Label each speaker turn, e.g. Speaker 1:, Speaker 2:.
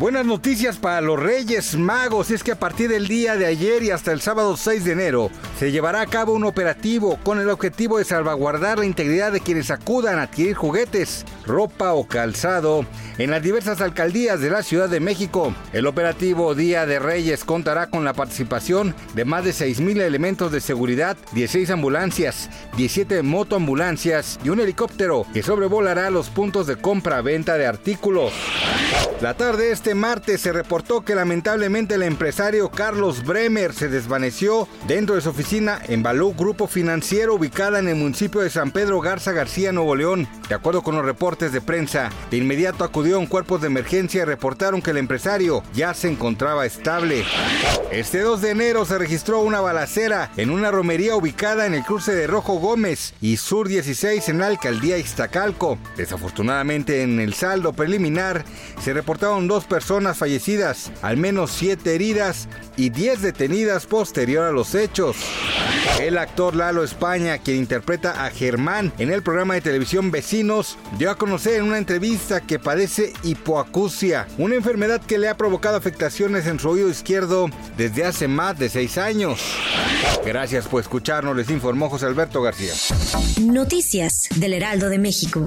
Speaker 1: Buenas noticias para los Reyes Magos, es que a partir del día de ayer y hasta el sábado 6 de enero se llevará a cabo un operativo con el objetivo de salvaguardar la integridad de quienes acudan a adquirir juguetes, ropa o calzado en las diversas alcaldías de la Ciudad de México. El operativo Día de Reyes contará con la participación de más de 6.000 elementos de seguridad, 16 ambulancias, 17 motoambulancias y un helicóptero que sobrevolará los puntos de compra-venta de artículos. La tarde de este martes se reportó que lamentablemente el empresario Carlos Bremer se desvaneció dentro de su oficina en Balú Grupo Financiero ubicada en el municipio de San Pedro Garza García, Nuevo León. De acuerdo con los reportes de prensa, de inmediato acudieron cuerpos de emergencia y reportaron que el empresario ya se encontraba estable. Este 2 de enero se registró una balacera en una romería ubicada en el cruce de Rojo Gómez y Sur 16 en la alcaldía Iztacalco. Desafortunadamente en el saldo preliminar se reportaron dos fallecidas, al menos siete heridas y 10 detenidas posterior a los hechos. El actor Lalo España, quien interpreta a Germán en el programa de televisión Vecinos, dio a conocer en una entrevista que padece hipoacusia, una enfermedad que le ha provocado afectaciones en su oído izquierdo desde hace más de seis años. Gracias por escucharnos, les informó José Alberto García.
Speaker 2: Noticias del Heraldo de México.